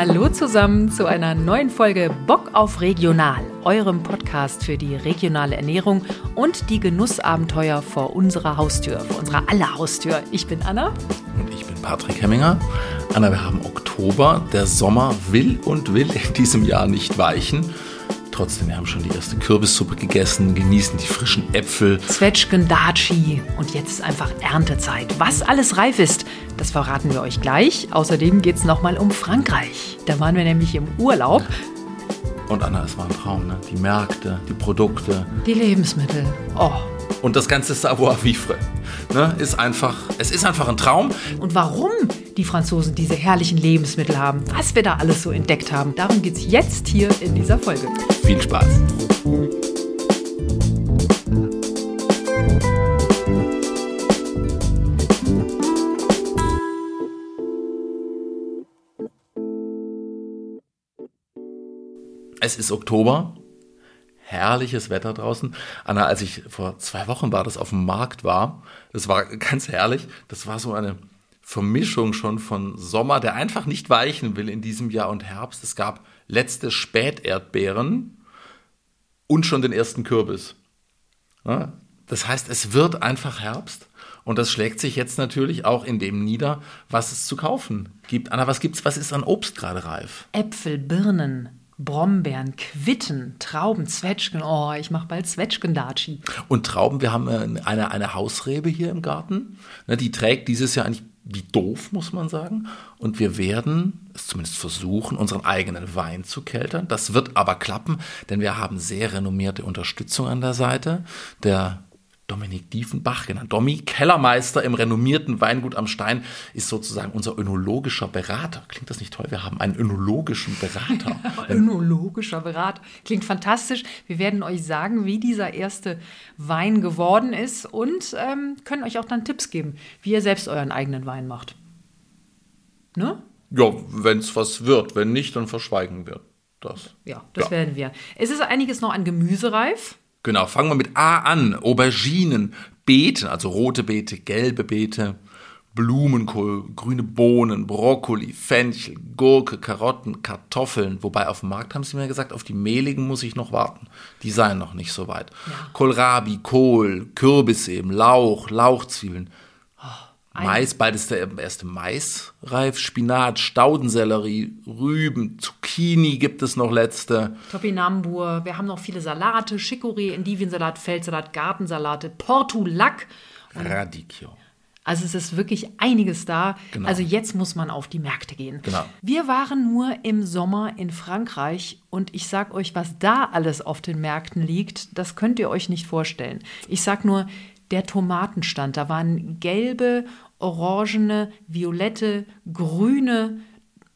Hallo zusammen zu einer neuen Folge Bock auf Regional, eurem Podcast für die regionale Ernährung und die Genussabenteuer vor unserer Haustür, vor unserer aller Haustür. Ich bin Anna. Und ich bin Patrick Hemminger. Anna, wir haben Oktober. Der Sommer will und will in diesem Jahr nicht weichen. Trotzdem, wir haben schon die erste Kürbissuppe gegessen, genießen die frischen Äpfel. Zwetschgen, Daci und jetzt ist einfach Erntezeit. Was alles reif ist, das verraten wir euch gleich. Außerdem geht es nochmal um Frankreich. Da waren wir nämlich im Urlaub. Und Anna, es war ein Traum, ne? Die Märkte, die Produkte. Die Lebensmittel. Oh. Und das ganze Savoir-vivre. Ne? Ist einfach, es ist einfach ein Traum. Und warum die Franzosen diese herrlichen Lebensmittel haben, was wir da alles so entdeckt haben, darum geht es jetzt hier in dieser Folge. Viel Spaß. Es ist Oktober, herrliches Wetter draußen. Anna, als ich vor zwei Wochen war, das auf dem Markt war, das war ganz herrlich. Das war so eine Vermischung schon von Sommer, der einfach nicht weichen will in diesem Jahr und Herbst. Es gab letzte Späterdbeeren und schon den ersten Kürbis. Ja, das heißt, es wird einfach Herbst. Und das schlägt sich jetzt natürlich auch in dem nieder, was es zu kaufen gibt. Anna, was gibt's? Was ist an Obst gerade reif? Äpfel, Birnen, Brombeeren, Quitten, Trauben, Zwetschgen. Oh, ich mache bald Zwetschgendatschi. Und Trauben, wir haben äh, eine, eine Hausrebe hier im Garten. Ne, die trägt dieses Jahr eigentlich wie doof, muss man sagen. Und wir werden es zumindest versuchen, unseren eigenen Wein zu keltern. Das wird aber klappen, denn wir haben sehr renommierte Unterstützung an der Seite. Der Dominik Diefenbach, genannt Domi, Kellermeister im renommierten Weingut am Stein, ist sozusagen unser önologischer Berater. Klingt das nicht toll? Wir haben einen önologischen Berater. önologischer Berater. Klingt fantastisch. Wir werden euch sagen, wie dieser erste Wein geworden ist und ähm, können euch auch dann Tipps geben, wie ihr selbst euren eigenen Wein macht. Ne? Ja, wenn es was wird. Wenn nicht, dann verschweigen wir das. Ja, das ja. werden wir. Es ist einiges noch an Gemüse reif. Genau, fangen wir mit A an. Auberginen, Beeten, also rote Beete, gelbe Beete, Blumenkohl, grüne Bohnen, Brokkoli, Fenchel, Gurke, Karotten, Kartoffeln. Wobei auf dem Markt haben sie mir gesagt, auf die mehligen muss ich noch warten. Die seien noch nicht so weit. Ja. Kohlrabi, Kohl, Kürbis eben, Lauch, Lauchzwiebeln. Mais, bald ist der erste Mais reif, Spinat, Staudensellerie, Rüben, Zucchini gibt es noch letzte. Topinambur, wir haben noch viele Salate, Chicorée, Endiviensalat, Feldsalat, Gartensalate, Portulak. Radicchio. Also es ist wirklich einiges da. Genau. Also jetzt muss man auf die Märkte gehen. Genau. Wir waren nur im Sommer in Frankreich und ich sag euch, was da alles auf den Märkten liegt, das könnt ihr euch nicht vorstellen. Ich sag nur, der Tomatenstand. Da waren gelbe, orangene, violette, grüne,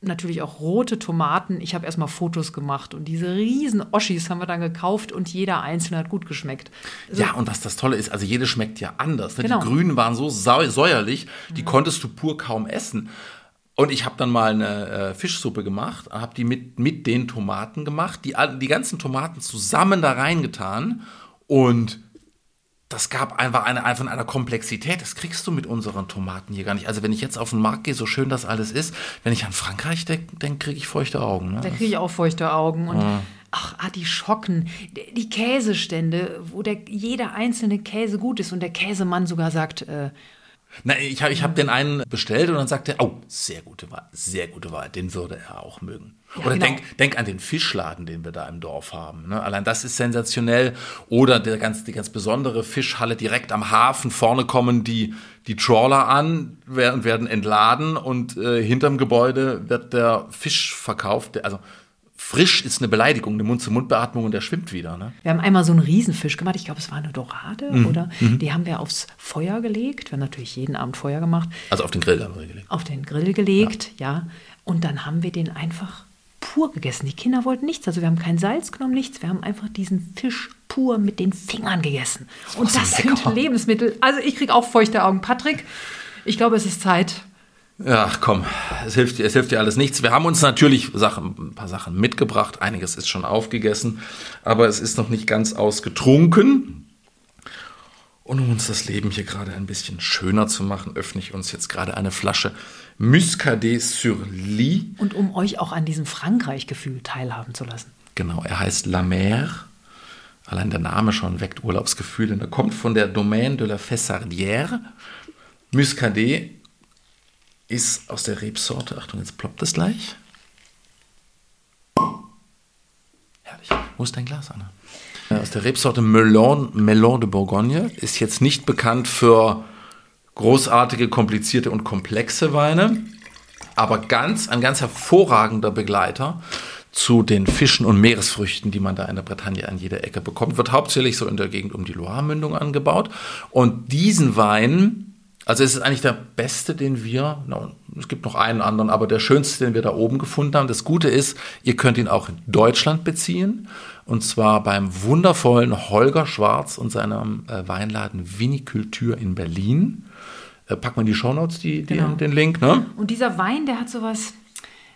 natürlich auch rote Tomaten. Ich habe erstmal Fotos gemacht und diese riesen Oschis haben wir dann gekauft und jeder einzelne hat gut geschmeckt. Also ja, und was das Tolle ist, also jede schmeckt ja anders. Ne? Genau. Die grünen waren so säuerlich, die mhm. konntest du pur kaum essen. Und ich habe dann mal eine äh, Fischsuppe gemacht, habe die mit, mit den Tomaten gemacht, die, die ganzen Tomaten zusammen da reingetan und das gab einfach eine, einfach eine Komplexität. Das kriegst du mit unseren Tomaten hier gar nicht. Also wenn ich jetzt auf den Markt gehe, so schön das alles ist, wenn ich an Frankreich denke, dann kriege ich feuchte Augen. Ne? Da kriege ich auch feuchte Augen. Und ja. ach, Artischocken, die Käsestände, wo der, jeder einzelne Käse gut ist und der Käsemann sogar sagt, äh, na, ich habe ich hab den einen bestellt und dann sagte er, oh, sehr gute Wahl, sehr gute Wahl, den würde er auch mögen. Ja, Oder genau. denk, denk an den Fischladen, den wir da im Dorf haben. Ne? Allein das ist sensationell. Oder der ganz, die ganz besondere Fischhalle direkt am Hafen. Vorne kommen die, die Trawler an werden, werden entladen und äh, hinterm Gebäude wird der Fisch verkauft. Also frisch ist eine Beleidigung, eine Mund-zu-Mund-Beatmung und der schwimmt wieder. Ne? Wir haben einmal so einen Riesenfisch gemacht, ich glaube, es war eine Dorade, mhm. oder? Mhm. Die haben wir aufs Feuer gelegt. Wir haben natürlich jeden Abend Feuer gemacht. Also auf den Grill haben wir gelegt. Auf den Grill gelegt, ja. ja. Und dann haben wir den einfach pur gegessen. Die Kinder wollten nichts. Also wir haben kein Salz genommen, nichts. Wir haben einfach diesen Fisch pur mit den Fingern gegessen. Das und das sind Lebensmittel. Also ich kriege auch feuchte Augen. Patrick, ich glaube, es ist Zeit, ja, komm, es hilft, es hilft dir alles nichts. Wir haben uns natürlich Sachen, ein paar Sachen mitgebracht. Einiges ist schon aufgegessen, aber es ist noch nicht ganz ausgetrunken. Und um uns das Leben hier gerade ein bisschen schöner zu machen, öffne ich uns jetzt gerade eine Flasche Muscadet sur Lit. Und um euch auch an diesem Frankreich-Gefühl teilhaben zu lassen. Genau, er heißt La Mer. Allein der Name schon weckt Urlaubsgefühle. Und er kommt von der Domaine de la Fessardière. Muscadet ist aus der Rebsorte, Achtung, jetzt ploppt es gleich. Herrlich. Wo ist dein Glas, Anna? Äh, aus der Rebsorte Melon, Melon de Bourgogne. Ist jetzt nicht bekannt für großartige, komplizierte und komplexe Weine, aber ganz, ein ganz hervorragender Begleiter zu den Fischen und Meeresfrüchten, die man da in der Bretagne an jeder Ecke bekommt. Wird hauptsächlich so in der Gegend um die Loire-Mündung angebaut. Und diesen Wein also es ist eigentlich der beste, den wir, es gibt noch einen anderen, aber der schönste, den wir da oben gefunden haben. Das Gute ist, ihr könnt ihn auch in Deutschland beziehen. Und zwar beim wundervollen Holger Schwarz und seinem äh, Weinladen Vinikultur in Berlin. Äh, packen wir in die Shownotes die, die, genau. den Link. Ne? Und dieser Wein, der hat sowas,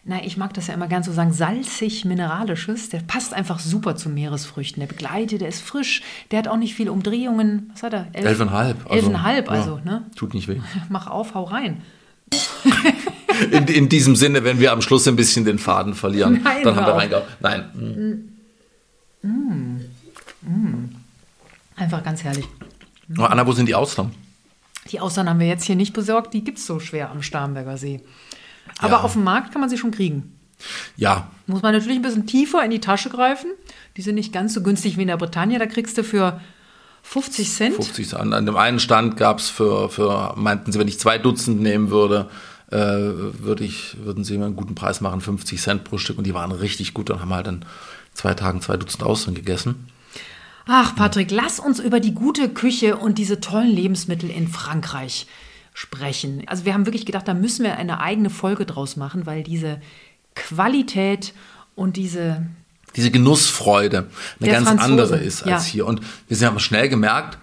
na, ich mag das ja immer gern so sagen, salzig-mineralisches. Der passt einfach super zu Meeresfrüchten. Der begleitet, der ist frisch, der hat auch nicht viele Umdrehungen. Was hat er? Elf, Elfeinhalb. Also, Elfeinhalb, also, ja, ne? Tut nicht weh. Mach auf, hau rein. in, in, diesem Sinne, wenn wir am Schluss ein bisschen den Faden verlieren, Nein, dann haben wir reingehauen. Nein. Mm. Mm. Mm. Einfach ganz herrlich. Oh, Anna, wo sind die Austern? Die Austern haben wir jetzt hier nicht besorgt. Die gibt es so schwer am Starnberger See. Aber ja. auf dem Markt kann man sie schon kriegen. Ja. Muss man natürlich ein bisschen tiefer in die Tasche greifen. Die sind nicht ganz so günstig wie in der Bretagne. Da kriegst du für 50 Cent. 50 Cent. An dem einen Stand gab es für, für, meinten sie, wenn ich zwei Dutzend nehmen würde, äh, würde ich, würden sie mir einen guten Preis machen, 50 Cent pro Stück. Und die waren richtig gut. Dann haben wir halt in zwei Tagen zwei Dutzend Austern gegessen. Ach, Patrick, lass uns über die gute Küche und diese tollen Lebensmittel in Frankreich sprechen. Also wir haben wirklich gedacht, da müssen wir eine eigene Folge draus machen, weil diese Qualität und diese diese Genussfreude eine ganz Franzose. andere ist als ja. hier. Und wir haben schnell gemerkt,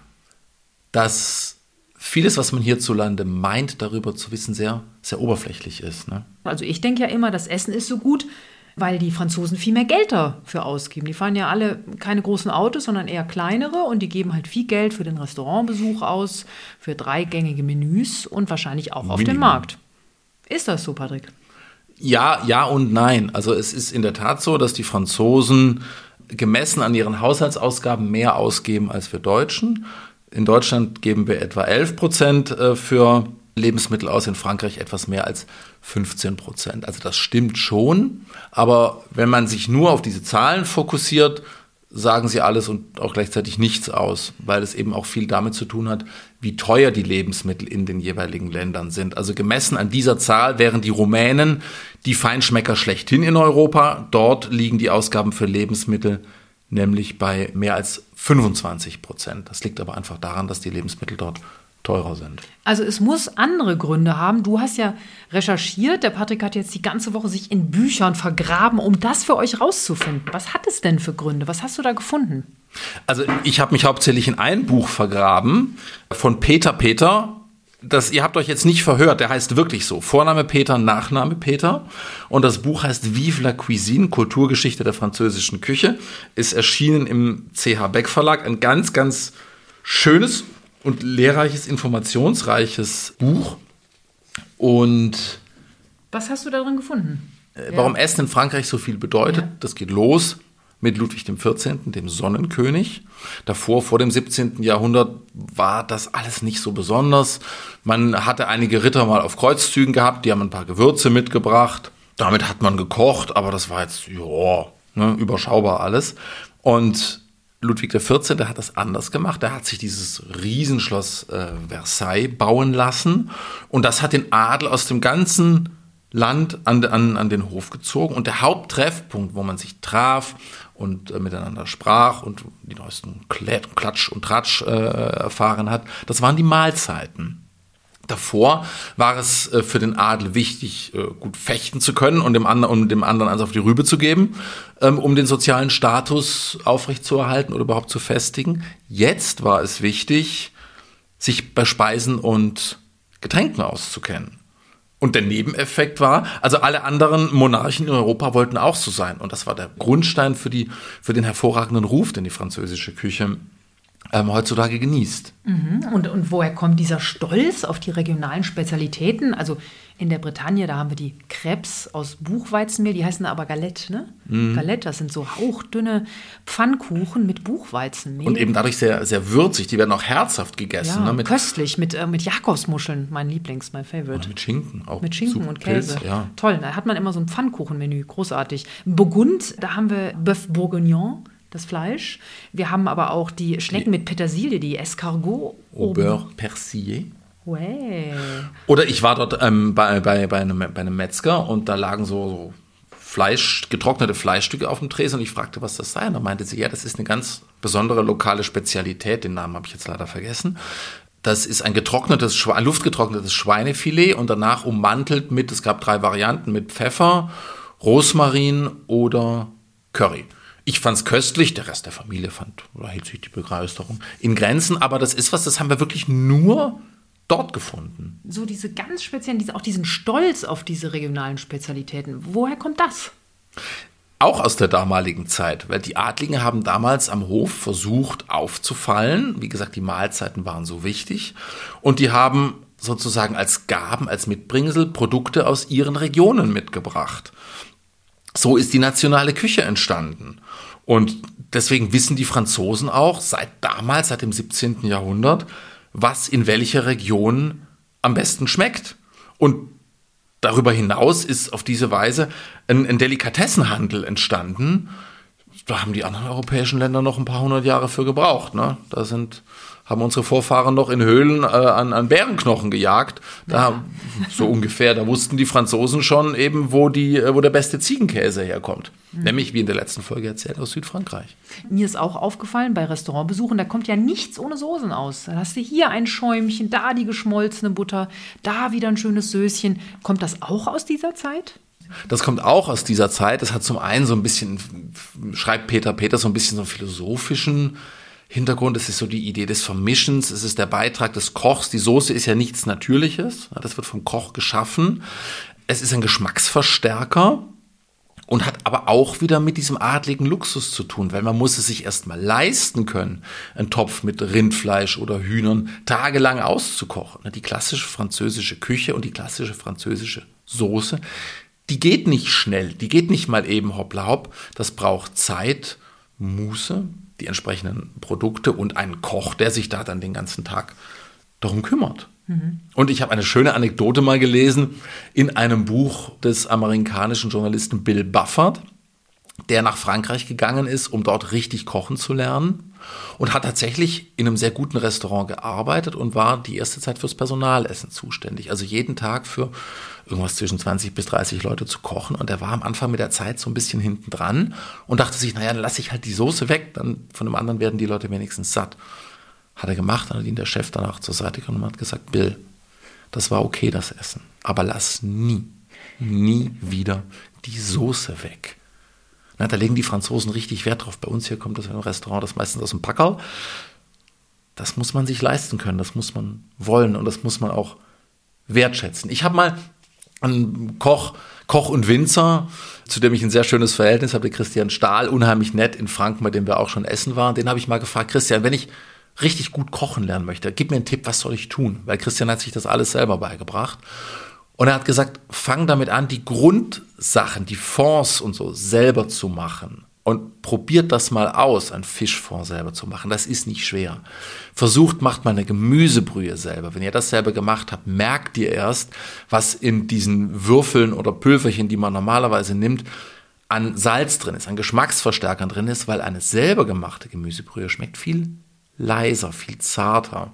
dass vieles, was man hierzulande meint, darüber zu wissen, sehr, sehr oberflächlich ist. Ne? Also ich denke ja immer, das Essen ist so gut, weil die Franzosen viel mehr Geld dafür ausgeben. Die fahren ja alle keine großen Autos, sondern eher kleinere und die geben halt viel Geld für den Restaurantbesuch aus, für dreigängige Menüs und wahrscheinlich auch auf dem Markt. Ist das so, Patrick? Ja, ja und nein. Also es ist in der Tat so, dass die Franzosen gemessen an ihren Haushaltsausgaben mehr ausgeben als wir Deutschen. In Deutschland geben wir etwa 11 Prozent äh, für Lebensmittel aus, in Frankreich etwas mehr als 15 Prozent. Also das stimmt schon, aber wenn man sich nur auf diese Zahlen fokussiert, sagen sie alles und auch gleichzeitig nichts aus, weil es eben auch viel damit zu tun hat, wie teuer die Lebensmittel in den jeweiligen Ländern sind. Also gemessen an dieser Zahl wären die Rumänen die Feinschmecker schlechthin in Europa. Dort liegen die Ausgaben für Lebensmittel nämlich bei mehr als 25 Prozent. Das liegt aber einfach daran, dass die Lebensmittel dort teurer sind. Also es muss andere Gründe haben. Du hast ja recherchiert, der Patrick hat jetzt die ganze Woche sich in Büchern vergraben, um das für euch rauszufinden. Was hat es denn für Gründe? Was hast du da gefunden? Also ich habe mich hauptsächlich in ein Buch vergraben von Peter Peter. Das, ihr habt euch jetzt nicht verhört, der heißt wirklich so. Vorname Peter, Nachname Peter. Und das Buch heißt Vive la Cuisine, Kulturgeschichte der französischen Küche. Ist erschienen im CH Beck Verlag. Ein ganz, ganz schönes und lehrreiches, informationsreiches Buch. Und was hast du darin gefunden? Äh, warum ja. Essen in Frankreich so viel bedeutet, ja. das geht los mit Ludwig XIV., dem Sonnenkönig. Davor, vor dem 17. Jahrhundert, war das alles nicht so besonders. Man hatte einige Ritter mal auf Kreuzzügen gehabt, die haben ein paar Gewürze mitgebracht. Damit hat man gekocht, aber das war jetzt, ja, ne, überschaubar alles. Und Ludwig XIV. hat das anders gemacht. Er hat sich dieses Riesenschloss äh, Versailles bauen lassen und das hat den Adel aus dem ganzen Land an, an, an den Hof gezogen. Und der Haupttreffpunkt, wo man sich traf und äh, miteinander sprach und die neuesten Klatsch und Tratsch äh, erfahren hat, das waren die Mahlzeiten. Davor war es äh, für den Adel wichtig, äh, gut fechten zu können und dem, anderen, um dem anderen eins auf die Rübe zu geben, ähm, um den sozialen Status aufrechtzuerhalten oder überhaupt zu festigen. Jetzt war es wichtig, sich bei Speisen und Getränken auszukennen. Und der Nebeneffekt war, also alle anderen Monarchen in Europa wollten auch so sein. Und das war der Grundstein für, die, für den hervorragenden Ruf, den die französische Küche ähm, heutzutage genießt. Mhm. Und, und woher kommt dieser Stolz auf die regionalen Spezialitäten? Also in der Bretagne, da haben wir die Crepes aus Buchweizenmehl, die heißen aber Galette, ne? Mhm. Galette, das sind so hauchdünne Pfannkuchen mit Buchweizenmehl. Und eben dadurch sehr, sehr würzig, die werden auch herzhaft gegessen. Ja, ne? mit köstlich, mit, äh, mit Jakobsmuscheln, mein Lieblings, mein Favorite. Oder mit Schinken auch. Mit Schinken und Käse. Pilz, ja. Toll, da hat man immer so ein Pfannkuchenmenü, großartig. Burgund, da haben wir Bœuf Bourguignon, das Fleisch. Wir haben aber auch die Schnecken mit Petersilie, die Escargot. Au beurre persillé. Ouais. Oder ich war dort ähm, bei, bei, bei, einem, bei einem Metzger und da lagen so, so Fleisch, getrocknete Fleischstücke auf dem Tresen und ich fragte, was das sei. Und da meinte sie, ja, das ist eine ganz besondere lokale Spezialität, den Namen habe ich jetzt leider vergessen. Das ist ein getrocknetes, ein luftgetrocknetes Schweinefilet und danach ummantelt mit, es gab drei Varianten, mit Pfeffer, Rosmarin oder Curry. Ich fand es köstlich, der Rest der Familie fand, oder hielt sich die Begeisterung in Grenzen, aber das ist was, das haben wir wirklich nur dort gefunden. So diese ganz speziellen, diese, auch diesen Stolz auf diese regionalen Spezialitäten. Woher kommt das? Auch aus der damaligen Zeit, weil die Adligen haben damals am Hof versucht aufzufallen. Wie gesagt, die Mahlzeiten waren so wichtig. Und die haben sozusagen als Gaben, als Mitbringsel Produkte aus ihren Regionen mitgebracht. So ist die nationale Küche entstanden. Und deswegen wissen die Franzosen auch seit damals, seit dem 17. Jahrhundert, was in welcher Region am besten schmeckt. Und darüber hinaus ist auf diese Weise ein, ein Delikatessenhandel entstanden. Da haben die anderen europäischen Länder noch ein paar hundert Jahre für gebraucht. Ne? Da sind haben unsere Vorfahren noch in Höhlen äh, an, an Bärenknochen gejagt. Da, ja. So ungefähr. Da wussten die Franzosen schon eben, wo, die, äh, wo der beste Ziegenkäse herkommt. Mhm. Nämlich, wie in der letzten Folge erzählt, aus Südfrankreich. Mir ist auch aufgefallen bei Restaurantbesuchen, da kommt ja nichts ohne Soßen aus. Da hast du hier ein Schäumchen, da die geschmolzene Butter, da wieder ein schönes Söschen. Kommt das auch aus dieser Zeit? Das kommt auch aus dieser Zeit. Das hat zum einen so ein bisschen, schreibt Peter Peter, so ein bisschen so einen philosophischen Hintergrund, es ist so die Idee des Vermischens, es ist der Beitrag des Kochs. Die Soße ist ja nichts Natürliches, das wird vom Koch geschaffen. Es ist ein Geschmacksverstärker und hat aber auch wieder mit diesem adligen Luxus zu tun, weil man muss es sich erstmal leisten können, einen Topf mit Rindfleisch oder Hühnern tagelang auszukochen. Die klassische französische Küche und die klassische französische Soße, die geht nicht schnell, die geht nicht mal eben hoppla hopp, das braucht Zeit, Muße, die entsprechenden Produkte und einen Koch, der sich da dann den ganzen Tag darum kümmert. Mhm. Und ich habe eine schöne Anekdote mal gelesen in einem Buch des amerikanischen Journalisten Bill Bufford, der nach Frankreich gegangen ist, um dort richtig kochen zu lernen und hat tatsächlich in einem sehr guten Restaurant gearbeitet und war die erste Zeit fürs Personalessen zuständig. Also jeden Tag für irgendwas zwischen 20 bis 30 Leute zu kochen. Und er war am Anfang mit der Zeit so ein bisschen hinten dran und dachte sich, naja, dann lasse ich halt die Soße weg, dann von dem anderen werden die Leute wenigstens satt. Hat er gemacht, dann hat ihn der Chef danach zur Seite genommen und hat gesagt, Bill, das war okay, das Essen, aber lass nie, nie wieder die Soße weg. Na, da legen die Franzosen richtig Wert drauf. Bei uns hier kommt das in einem Restaurant, das meistens aus dem Packerl. Das muss man sich leisten können, das muss man wollen und das muss man auch wertschätzen. Ich habe mal einen Koch, Koch und Winzer, zu dem ich ein sehr schönes Verhältnis habe, Christian Stahl, unheimlich nett in Franken, bei dem wir auch schon essen waren. Den habe ich mal gefragt, Christian, wenn ich richtig gut kochen lernen möchte, gib mir einen Tipp, was soll ich tun? Weil Christian hat sich das alles selber beigebracht. Und er hat gesagt, fang damit an, die Grundsachen, die Fonds und so selber zu machen. Und probiert das mal aus, ein Fischfond selber zu machen. Das ist nicht schwer. Versucht, macht mal eine Gemüsebrühe selber. Wenn ihr das selber gemacht habt, merkt ihr erst, was in diesen Würfeln oder Pülverchen, die man normalerweise nimmt, an Salz drin ist, an Geschmacksverstärkern drin ist, weil eine selber gemachte Gemüsebrühe schmeckt viel leiser, viel zarter.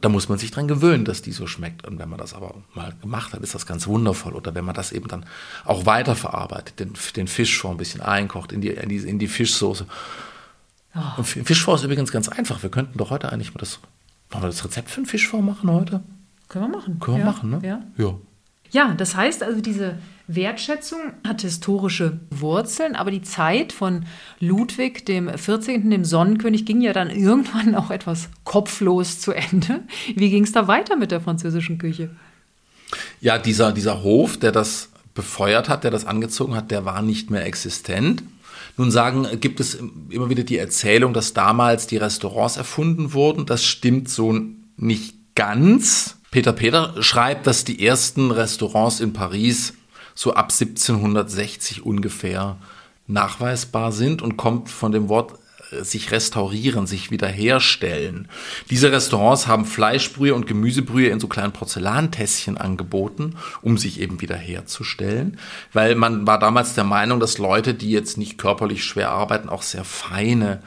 Da muss man sich dran gewöhnen, dass die so schmeckt. Und wenn man das aber mal gemacht hat, ist das ganz wundervoll. Oder wenn man das eben dann auch weiterverarbeitet, den, den Fisch vor ein bisschen einkocht in die, in die, in die Fischsoße. Oh. Und Fischfond ist übrigens ganz einfach. Wir könnten doch heute eigentlich mal das, wollen wir das Rezept für einen Fischfond machen heute? Können wir machen. Können wir ja. machen, ne? Ja. ja. Ja, das heißt also, diese Wertschätzung hat historische Wurzeln, aber die Zeit von Ludwig dem 14., dem Sonnenkönig, ging ja dann irgendwann auch etwas kopflos zu Ende. Wie ging es da weiter mit der französischen Küche? Ja, dieser, dieser Hof, der das befeuert hat, der das angezogen hat, der war nicht mehr existent. Nun sagen, gibt es immer wieder die Erzählung, dass damals die Restaurants erfunden wurden. Das stimmt so nicht ganz. Peter Peter schreibt, dass die ersten Restaurants in Paris so ab 1760 ungefähr nachweisbar sind und kommt von dem Wort äh, sich restaurieren, sich wiederherstellen. Diese Restaurants haben Fleischbrühe und Gemüsebrühe in so kleinen Porzellantässchen angeboten, um sich eben wiederherzustellen, weil man war damals der Meinung, dass Leute, die jetzt nicht körperlich schwer arbeiten, auch sehr feine,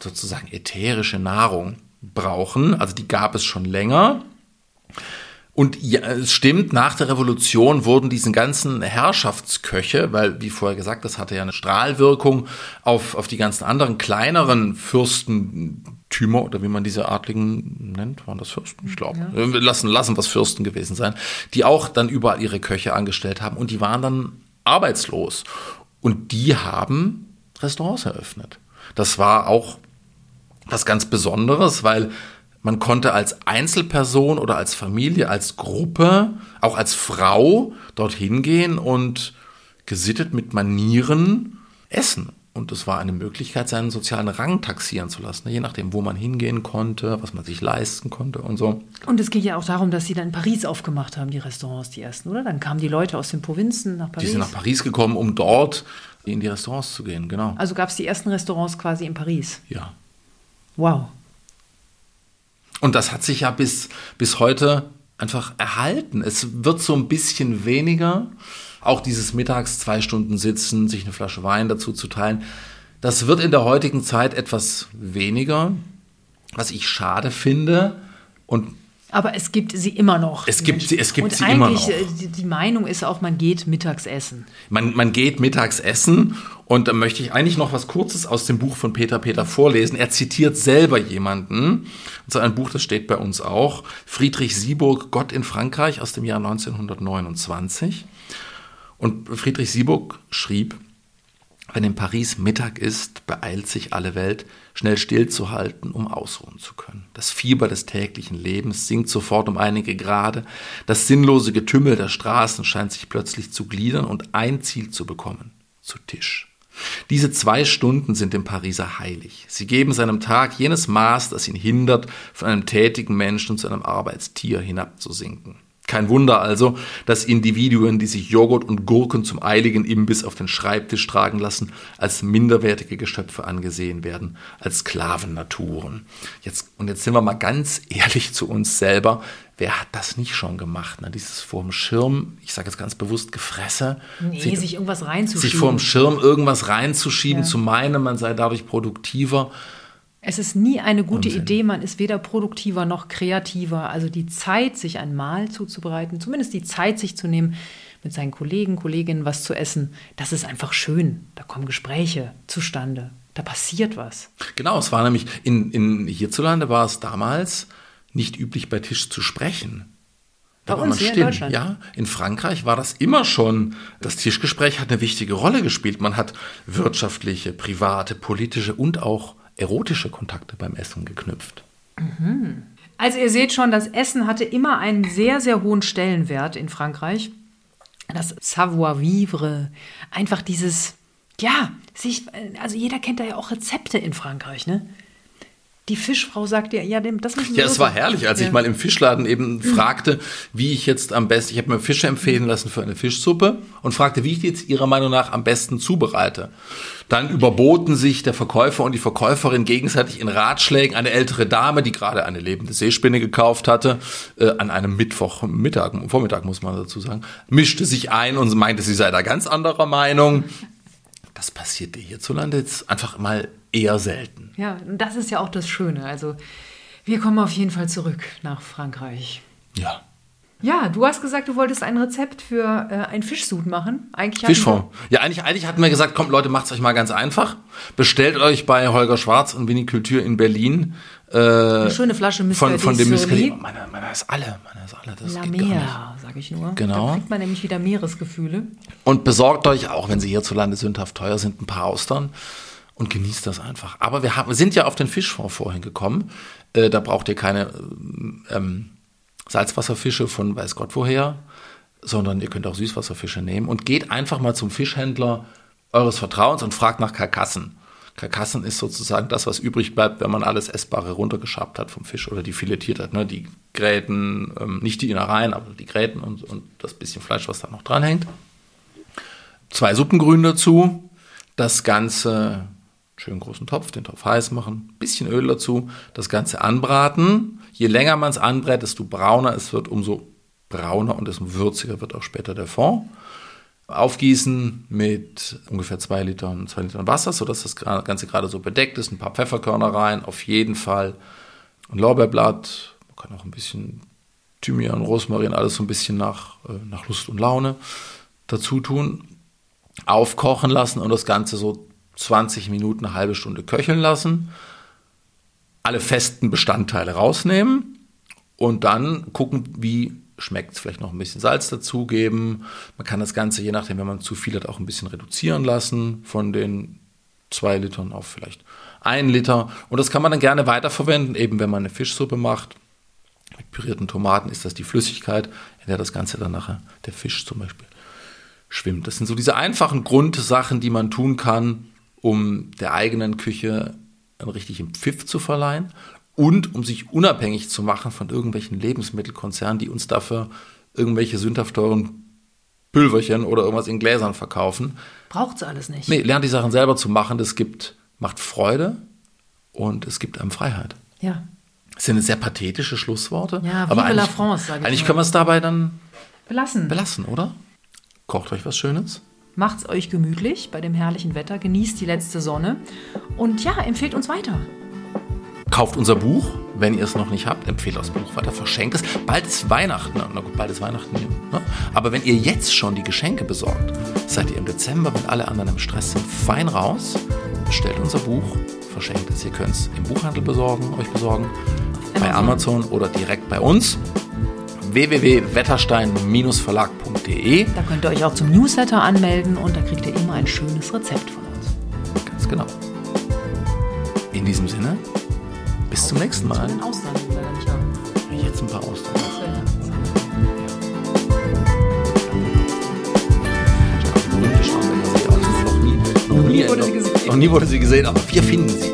sozusagen ätherische Nahrung brauchen. Also die gab es schon länger. Und ja, es stimmt, nach der Revolution wurden diesen ganzen Herrschaftsköche, weil, wie vorher gesagt, das hatte ja eine Strahlwirkung auf, auf die ganzen anderen kleineren Fürstentümer oder wie man diese Adligen nennt, waren das Fürsten? Ich glaube. Ja. Lassen, lassen was Fürsten gewesen sein, die auch dann überall ihre Köche angestellt haben und die waren dann arbeitslos. Und die haben Restaurants eröffnet. Das war auch was ganz Besonderes, weil man konnte als Einzelperson oder als Familie, als Gruppe, auch als Frau dorthin gehen und gesittet mit Manieren essen. Und es war eine Möglichkeit, seinen sozialen Rang taxieren zu lassen, je nachdem, wo man hingehen konnte, was man sich leisten konnte und so. Und es geht ja auch darum, dass sie dann in Paris aufgemacht haben, die Restaurants, die ersten, oder? Dann kamen die Leute aus den Provinzen nach Paris. Die sind nach Paris gekommen, um dort in die Restaurants zu gehen, genau. Also gab es die ersten Restaurants quasi in Paris. Ja. Wow. Und das hat sich ja bis, bis heute einfach erhalten. Es wird so ein bisschen weniger. Auch dieses mittags zwei Stunden sitzen, sich eine Flasche Wein dazu zu teilen. Das wird in der heutigen Zeit etwas weniger, was ich schade finde. Und aber es gibt sie immer noch. Es gibt sie, es gibt und sie immer noch. Äh, die, die Meinung ist auch, man geht mittags essen. Man, man geht mittags essen und da möchte ich eigentlich noch was Kurzes aus dem Buch von Peter Peter vorlesen. Er zitiert selber jemanden. So ein Buch, das steht bei uns auch. Friedrich Sieburg, Gott in Frankreich aus dem Jahr 1929. Und Friedrich Sieburg schrieb, wenn in Paris Mittag ist, beeilt sich alle Welt, schnell stillzuhalten, um ausruhen zu können. Das Fieber des täglichen Lebens sinkt sofort um einige Grade, das sinnlose Getümmel der Straßen scheint sich plötzlich zu gliedern und ein Ziel zu bekommen, zu Tisch. Diese zwei Stunden sind dem Pariser heilig. Sie geben seinem Tag jenes Maß, das ihn hindert, von einem tätigen Menschen zu einem Arbeitstier hinabzusinken. Kein Wunder also, dass Individuen, die sich Joghurt und Gurken zum eiligen Imbiss auf den Schreibtisch tragen lassen, als minderwertige Geschöpfe angesehen werden, als Sklavennaturen. Jetzt, und jetzt sind wir mal ganz ehrlich zu uns selber. Wer hat das nicht schon gemacht? Ne? Dieses vorm Schirm, ich sage jetzt ganz bewusst Gefresse. Nee, sich, sich irgendwas reinzuschieben. Sich vorm Schirm irgendwas reinzuschieben, ja. zu meinen, man sei dadurch produktiver. Es ist nie eine gute Unsinn. Idee, man ist weder produktiver noch kreativer. Also die Zeit, sich ein Mahl zuzubereiten, zumindest die Zeit, sich zu nehmen, mit seinen Kollegen, Kolleginnen was zu essen, das ist einfach schön. Da kommen Gespräche zustande. Da passiert was. Genau, es war nämlich in, in hierzulande war es damals nicht üblich, bei Tisch zu sprechen. Da bei war uns man still. in Deutschland. Ja, in Frankreich war das immer schon. Das Tischgespräch hat eine wichtige Rolle gespielt. Man hat wirtschaftliche, private, politische und auch erotische Kontakte beim Essen geknüpft. Mhm. Also ihr seht schon, das Essen hatte immer einen sehr, sehr hohen Stellenwert in Frankreich. Das Savoir-vivre, einfach dieses, ja, sich, also jeder kennt da ja auch Rezepte in Frankreich, ne? Die Fischfrau sagt ja, ja, das müssen Sie Ja, es war herrlich, als ja. ich mal im Fischladen eben fragte, wie ich jetzt am besten, ich habe mir Fische empfehlen lassen für eine Fischsuppe und fragte, wie ich die jetzt Ihrer Meinung nach am besten zubereite. Dann überboten sich der Verkäufer und die Verkäuferin gegenseitig in Ratschlägen. Eine ältere Dame, die gerade eine lebende Seespinne gekauft hatte, äh, an einem Mittwochmittag, Vormittag muss man dazu sagen, mischte sich ein und meinte, sie sei da ganz anderer Meinung. Das passierte hierzulande jetzt einfach mal eher selten. Ja, und das ist ja auch das Schöne. Also wir kommen auf jeden Fall zurück nach Frankreich. Ja. Ja, du hast gesagt, du wolltest ein Rezept für äh, ein Fischsud machen. Eigentlich Fischfond. Ja, eigentlich, eigentlich hatten wir gesagt, kommt Leute, macht es euch mal ganz einfach. Bestellt euch bei Holger Schwarz und Vinikultur in Berlin äh, eine schöne Flasche Muscadet von, von dem Muscadet. Oh, meine, meine ist alle, meine ist alle. Das La Mer, sage ich nur. Genau. Da kriegt man nämlich wieder Meeresgefühle. Und besorgt euch, auch wenn sie hierzulande sündhaft teuer sind, ein paar Austern und genießt das einfach. Aber wir, haben, sind ja auf den Fischfond vorhin gekommen. Äh, da braucht ihr keine ähm, Salzwasserfische von weiß Gott woher, sondern ihr könnt auch Süßwasserfische nehmen und geht einfach mal zum Fischhändler eures Vertrauens und fragt nach Karkassen. Karkassen ist sozusagen das, was übrig bleibt, wenn man alles Essbare runtergeschabt hat vom Fisch oder die filetiert hat. Ne? Die Gräten, ähm, nicht die Innereien, aber die Gräten und, und das bisschen Fleisch, was da noch dranhängt. Zwei Suppengrün dazu. Das Ganze schön großen Topf, den Topf heiß machen, bisschen Öl dazu, das Ganze anbraten. Je länger man es anbrät, desto brauner es wird, umso brauner und desto würziger wird auch später der Fond. Aufgießen mit ungefähr zwei Litern, zwei Litern Wasser, sodass das Ganze gerade so bedeckt ist. Ein paar Pfefferkörner rein, auf jeden Fall ein Lorbeerblatt. Man kann auch ein bisschen Thymian, Rosmarin, alles so ein bisschen nach, äh, nach Lust und Laune dazu tun. Aufkochen lassen und das Ganze so 20 Minuten, eine halbe Stunde köcheln lassen. Alle festen Bestandteile rausnehmen und dann gucken, wie schmeckt es. Vielleicht noch ein bisschen Salz dazugeben. Man kann das Ganze, je nachdem, wenn man zu viel hat, auch ein bisschen reduzieren lassen von den zwei Litern auf vielleicht ein Liter. Und das kann man dann gerne weiterverwenden, eben wenn man eine Fischsuppe macht. Mit pürierten Tomaten ist das die Flüssigkeit, in der das Ganze dann nachher, der Fisch zum Beispiel, schwimmt. Das sind so diese einfachen Grundsachen, die man tun kann, um der eigenen Küche einen richtigen Pfiff zu verleihen und um sich unabhängig zu machen von irgendwelchen Lebensmittelkonzernen, die uns dafür irgendwelche sündhaft teuren Pülverchen oder irgendwas in Gläsern verkaufen. Braucht es alles nicht. Nee, lernt die Sachen selber zu machen. Das gibt, macht Freude und es gibt einem Freiheit. Ja. Das sind sehr pathetische Schlussworte. Ja, aber la eigentlich, France, sag ich eigentlich mal. können wir es dabei dann Belassen. belassen, oder? Kocht euch was Schönes. Macht's euch gemütlich bei dem herrlichen Wetter, genießt die letzte Sonne und ja, empfehlt uns weiter. Kauft unser Buch, wenn ihr es noch nicht habt. Empfehlt das Buch weiter, verschenkt es. Bald ist Weihnachten. Na gut, bald ist Weihnachten. Ne? Aber wenn ihr jetzt schon die Geschenke besorgt, seid ihr im Dezember, wenn alle anderen im Stress sind, fein raus. Bestellt unser Buch, verschenkt es. Ihr könnt es im Buchhandel besorgen, euch besorgen, bei Amazon oder direkt bei uns. www.wetterstein-verlag.de Da könnt ihr euch auch zum Newsletter anmelden und da kriegt ihr immer ein schönes Rezept von uns. Ganz genau. In diesem Sinne, bis zum nächsten Mal. Den Ausland die wir leider nicht haben. Jetzt ein paar Austern. Aus. Noch nie, noch, nie, wurde sie noch, gesehen. noch nie wurde sie gesehen, aber wir finden sie.